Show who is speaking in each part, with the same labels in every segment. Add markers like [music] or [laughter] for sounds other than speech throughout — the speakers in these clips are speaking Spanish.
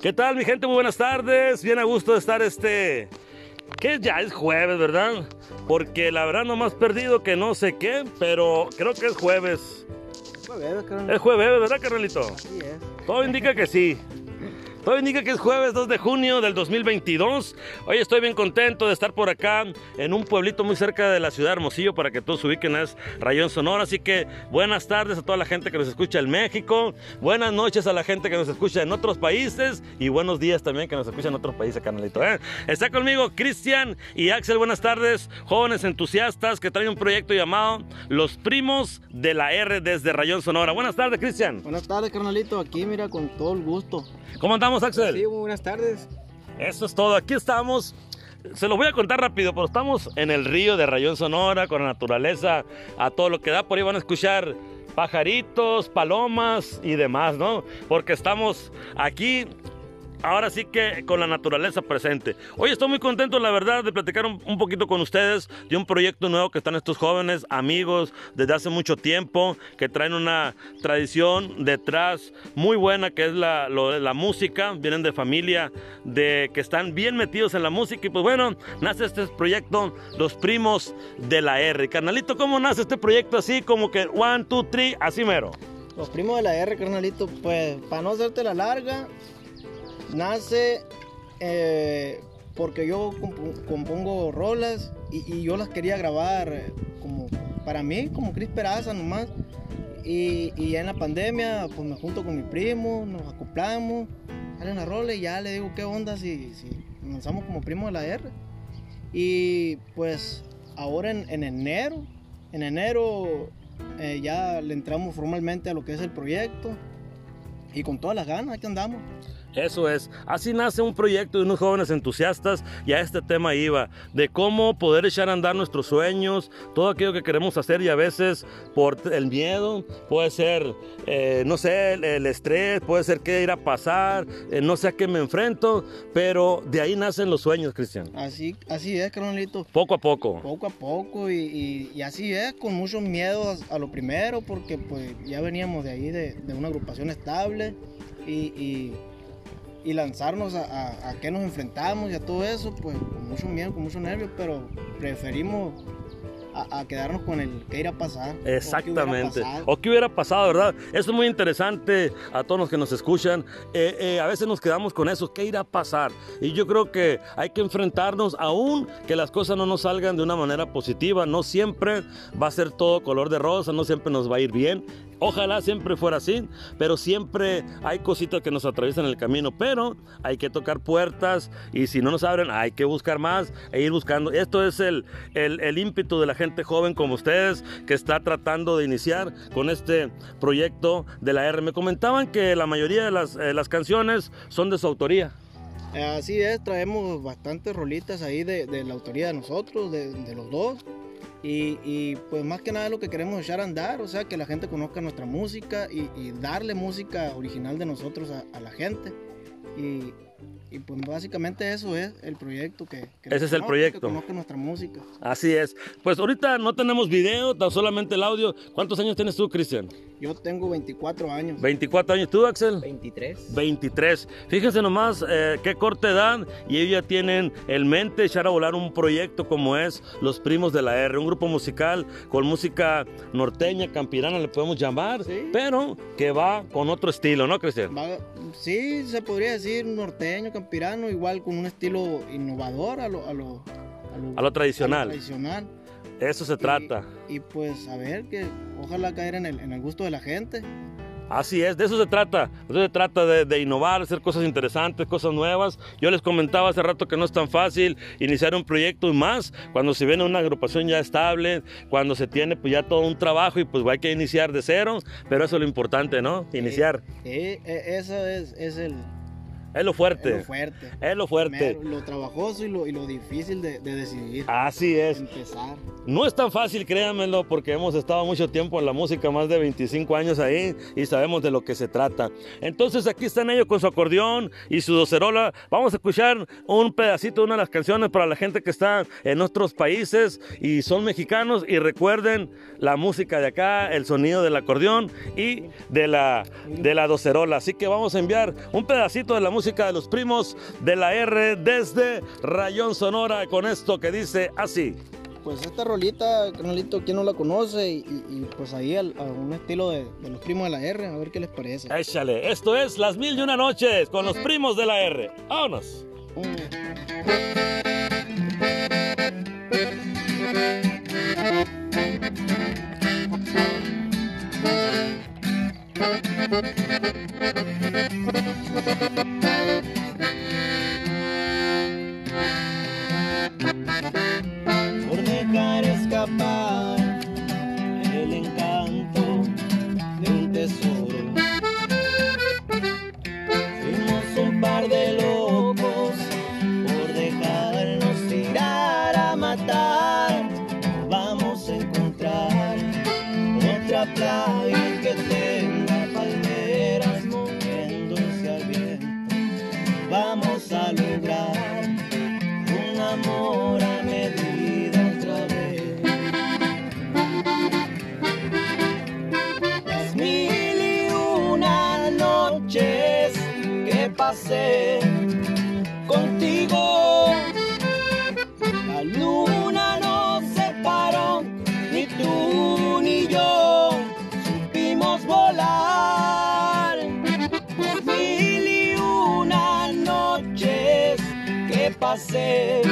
Speaker 1: ¿Qué tal, mi gente? Muy buenas tardes. Bien a gusto de estar este. Que ya es jueves, ¿verdad? Porque la verdad no más perdido que no sé qué, pero creo que es jueves.
Speaker 2: Jueves, carnal.
Speaker 1: Es jueves, ¿verdad, carnalito?
Speaker 2: Así es.
Speaker 1: Todo indica que sí. Todo indica que es jueves 2 de junio del 2022. Hoy estoy bien contento de estar por acá en un pueblito muy cerca de la ciudad de Hermosillo para que todos se ubiquen es Rayón Sonora. Así que buenas tardes a toda la gente que nos escucha en México. Buenas noches a la gente que nos escucha en otros países. Y buenos días también que nos escucha en otros países, canalito. ¿eh? Está conmigo Cristian y Axel. Buenas tardes, jóvenes entusiastas que traen un proyecto llamado Los Primos de la R desde Rayón Sonora. Buenas tardes, Cristian.
Speaker 2: Buenas tardes, carnalito. Aquí, mira, con todo el gusto.
Speaker 1: ¿Cómo andamos, Axel?
Speaker 2: Sí, buenas tardes.
Speaker 1: Eso es todo. Aquí estamos. Se los voy a contar rápido, pero estamos en el río de Rayón Sonora, con la naturaleza, a todo lo que da. Por ahí van a escuchar pajaritos, palomas y demás, ¿no? Porque estamos aquí ahora sí que con la naturaleza presente. Hoy estoy muy contento, la verdad, de platicar un, un, poquito con ustedes de un proyecto nuevo que están estos jóvenes, amigos, desde hace mucho tiempo, que traen una tradición detrás muy buena, que es la, la música, vienen de familia, de que están bien metidos en la música, y pues bueno, nace este proyecto, Los Primos de la R. Carnalito, ¿cómo nace este proyecto así, como que one, two, three, así mero?
Speaker 2: Los primos de la R, carnalito, pues, para no hacerte la larga, nace eh, porque yo comp compongo rolas y, yo las quería grabar como para mí, como Cris Peraza nomás. Y, y, en la pandemia, pues me junto con mi primo, nos acoplamos, salen las rolas y ya le digo qué onda si, si lanzamos como primo de la R. Y pues ahora en, en enero, en enero eh, ya le entramos formalmente a lo que es el proyecto y con todas las ganas, aquí andamos.
Speaker 1: Eso es, así nace un proyecto de unos jóvenes entusiastas y a este tema iba, de cómo poder echar a andar nuestros sueños, todo aquello que queremos hacer y a veces por el miedo, puede ser, eh, no sé, el, el, estrés, puede ser qué ir a pasar, eh, no sé a qué me enfrento, pero de ahí nacen los sueños, Cristian.
Speaker 2: Así, así es, carnalito.
Speaker 1: Poco a poco.
Speaker 2: Poco a poco y, y, y así es, con muchos miedos a, a, lo primero, porque pues ya veníamos de ahí, de, de una agrupación estable y, y y lanzarnos a, a, a, qué nos enfrentamos y a todo eso, pues con mucho miedo, con mucho nervio, pero preferimos a, a, quedarnos con el qué irá a pasar.
Speaker 1: Exactamente. O qué hubiera pasado, ¿verdad? Eso es muy interesante a todos los que nos escuchan. Eh, eh, a veces nos quedamos con eso, qué irá a pasar. Y yo creo que hay que enfrentarnos, aún que las cosas no nos salgan de una manera positiva. No siempre va a ser todo color de rosa, no siempre nos va a ir bien. Ojalá siempre fuera así, pero siempre hay cositas que nos atraviesan el camino, pero hay que tocar puertas y si no nos abren hay que buscar más e ir buscando. Esto es el, el, el ímpetu de la gente joven como ustedes que está tratando de iniciar con este proyecto de la R. Me comentaban que la mayoría de las, eh, las canciones son de su autoría.
Speaker 2: Así es, traemos bastantes rolitas ahí de, de la autoría de nosotros, de, de los dos. Y, y, pues más que nada lo que queremos echar a andar, o sea, que la gente conozca nuestra música y, y darle música original de nosotros a, a la gente. Y, y, pues básicamente eso es el proyecto que... que
Speaker 1: Ese es el proyecto.
Speaker 2: Que conozca nuestra música.
Speaker 1: Así es. Pues ahorita no tenemos video, tan solamente el audio. ¿Cuántos años tienes tú, Cristian?
Speaker 2: Yo tengo 24 años.
Speaker 1: 24 años. ¿Tú, Axel?
Speaker 2: 23.
Speaker 1: 23. Fíjense nomás eh, qué corta edad y ellos ya tienen el mente echar a volar un proyecto como es Los Primos de la R, un grupo musical con música norteña, campirana, le podemos llamar,
Speaker 2: Sí.
Speaker 1: pero que va con otro estilo, ¿no, Cristian?
Speaker 2: Va- sí, se podría decir norteño, campirano, igual con un estilo innovador a lo, a lo, a lo-
Speaker 1: A lo tradicional.
Speaker 2: a lo tradicional.
Speaker 1: Eso se
Speaker 2: Y-
Speaker 1: trata.
Speaker 2: Y, pues a ver, que ojalá caer en el, en el gusto de la gente.
Speaker 1: Así es, de eso se trata. De eso se trata de, de innovar, hacer cosas interesantes, cosas nuevas. Yo les comentaba hace rato que no es tan fácil iniciar un proyecto y más cuando se viene una agrupación ya estable, cuando se tiene pues ya todo un trabajo y pues hay que iniciar de cero, pero eso es lo importante, ¿no? Iniciar.
Speaker 2: Eh, eh, eso es, es el
Speaker 1: Es lo fuerte.
Speaker 2: es lo fuerte.
Speaker 1: Es lo fuerte.
Speaker 2: Primero, lo trabajoso y lo, y lo difícil de, de decidir.
Speaker 1: Así es.
Speaker 2: Empezar.
Speaker 1: No es tan fácil, créanmelo, porque hemos estado mucho tiempo en la música, más de 25 años ahí, y sabemos de lo que se trata. Entonces aquí están ellos con su acordeón y su docerola. Vamos a escuchar un pedacito de una de las canciones para la gente que está en otros países y son mexicanos. Y recuerden la música de acá, el sonido del acordeón y de la, de la docerola. Así que vamos a enviar un pedacito de la música música de los primos de la R desde Rayón Sonora con esto que dice así.
Speaker 2: Pues esta rolita, carnalito, ¿quién no la conoce? Y, pues ahí a un estilo de, de, los primos de la R, a ver qué les parece.
Speaker 1: Échale, esto es Las Mil y Una Noches con los primos de la R. ¡Vámonos!
Speaker 2: Pasé contigo. La luna nos separó, ni tú ni yo supimos volar. Mil y una noches que pasé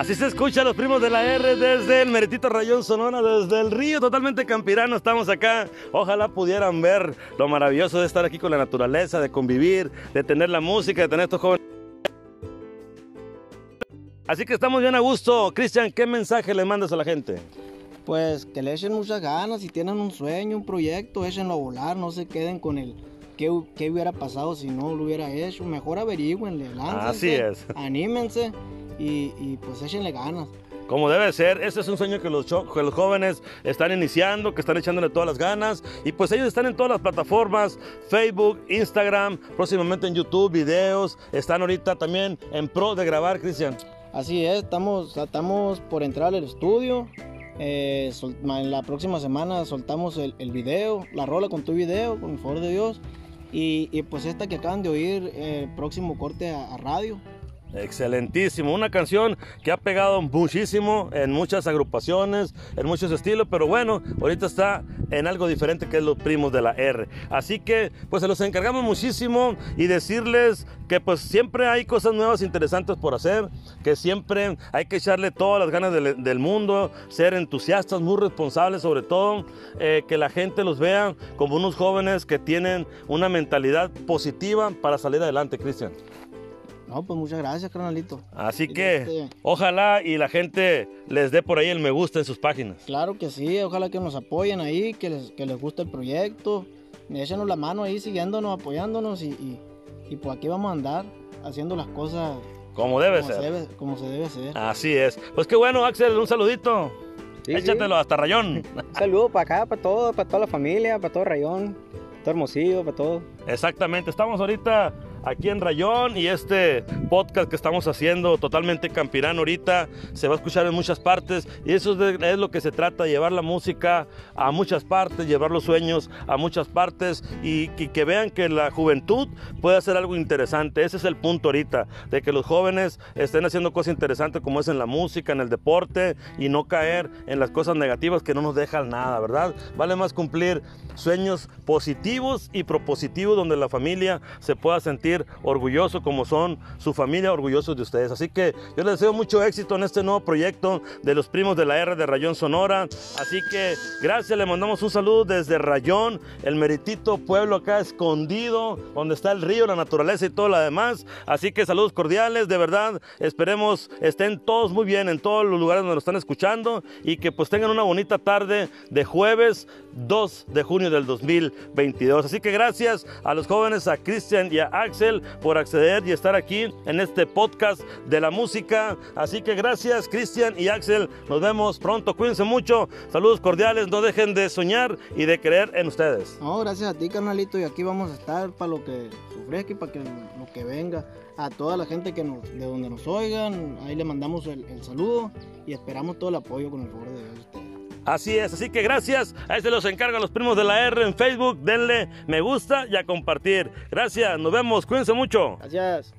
Speaker 1: Así se escucha los primos de la R desde el Meritito Rayón Sonora, desde el río totalmente campirano. Estamos acá. Ojalá pudieran ver lo maravilloso de estar aquí con la naturaleza, de convivir, de tener la música, de tener estos jóvenes. Así que estamos bien a gusto. Cristian, ¿qué mensaje le mandas a la gente?
Speaker 2: Pues que le echen muchas ganas, si tienen un sueño, un proyecto, échenlo a volar, no se queden con el qué, qué hubiera pasado si no lo hubiera hecho. Mejor averigüenle, láncense,
Speaker 1: Así es.
Speaker 2: anímense y, y pues échenle ganas.
Speaker 1: Como debe ser, este es un sueño que los, que los jóvenes están iniciando, que están echándole todas las ganas. Y pues ellos están en todas las plataformas, Facebook, Instagram, próximamente en YouTube, videos. Están ahorita también en pro de grabar, Cristian.
Speaker 2: Así es, estamos, estamos por entrar al estudio. Eh, en la próxima semana soltamos el, el video, la rola con tu video, con el favor de Dios. Y, y pues esta que acaban de oír, eh, próximo corte a radio.
Speaker 1: Excelentísimo, una canción que ha pegado muchísimo en muchas agrupaciones, en muchos estilos, pero bueno, ahorita está en algo diferente que es los primos de la R. Así que pues se los encargamos muchísimo y decirles que pues siempre hay cosas nuevas interesantes por hacer, que siempre hay que echarle todas las ganas del, mundo, ser entusiastas, muy responsables sobre todo, eh, que la gente los vea como unos jóvenes que tienen una mentalidad positiva para salir adelante, Cristian.
Speaker 2: No, pues muchas gracias, carnalito.
Speaker 1: Así que
Speaker 2: este-
Speaker 1: ojalá y la gente les dé por ahí el me gusta en sus páginas.
Speaker 2: Claro que sí, ojalá que nos apoyen ahí, que les, que les guste el proyecto. Échenos la mano ahí, siguiéndonos, apoyándonos y, y, y pues aquí vamos a andar haciendo las cosas
Speaker 1: Como debe
Speaker 2: como, se
Speaker 1: ser.
Speaker 2: debe, como se debe hacer.
Speaker 1: Así es. Pues qué bueno, Axel, un saludito.
Speaker 3: Sí,
Speaker 1: Échatelo hasta Rayón. [laughs]
Speaker 3: Un saludo para acá, para todo, para toda la familia, para todo Rayón, todo Hermosillo, para todo.
Speaker 1: Exactamente. Estamos ahorita aquí en Rayón y este podcast que estamos haciendo totalmente campirano ahorita se va a escuchar en muchas partes y eso es, de- es lo que se trata, llevar la música a muchas partes, llevar los sueños a muchas partes y, y que vean que la juventud puede hacer algo interesante. Ese es el punto ahorita, de que los jóvenes estén haciendo cosas interesantes como es en la música, en el deporte y no caer en las cosas negativas que no nos dejan nada, ¿verdad? Vale más cumplir sueños positivos y propositivos donde la familia se pueda sentir orgulloso como son su familia, orgullosos de ustedes. Así que yo les deseo mucho éxito en este nuevo proyecto de los primos de la R de Rayón Sonora. Así que gracias, le mandamos un saludo desde Rayón, el meritito pueblo acá escondido, donde está el río, la naturaleza y todo lo demás. Así que saludos cordiales, de verdad. Esperemos estén todos muy bien en todos los lugares donde nos están escuchando y que pues tengan una bonita tarde de jueves 2 de junio del 2022. Así que gracias a los jóvenes, a Cristian y a Axel Por acceder y estar aquí en este podcast de la música. Así que gracias Cristian y Axel. Nos vemos pronto. Cuídense mucho. Saludos cordiales. No dejen de soñar y de creer en ustedes.
Speaker 2: No, gracias a ti, carnalito. Y aquí vamos a estar para lo que sufre y para que lo que venga. A toda la gente que nos, de donde nos oigan, ahí le mandamos el, el saludo y esperamos todo el apoyo con el favor de Dios.
Speaker 1: Así es, así que gracias. Ahí se los encargan los primos de la R en Facebook. Denle me gusta y a compartir. Gracias, nos vemos. Cuídense mucho.
Speaker 2: Gracias.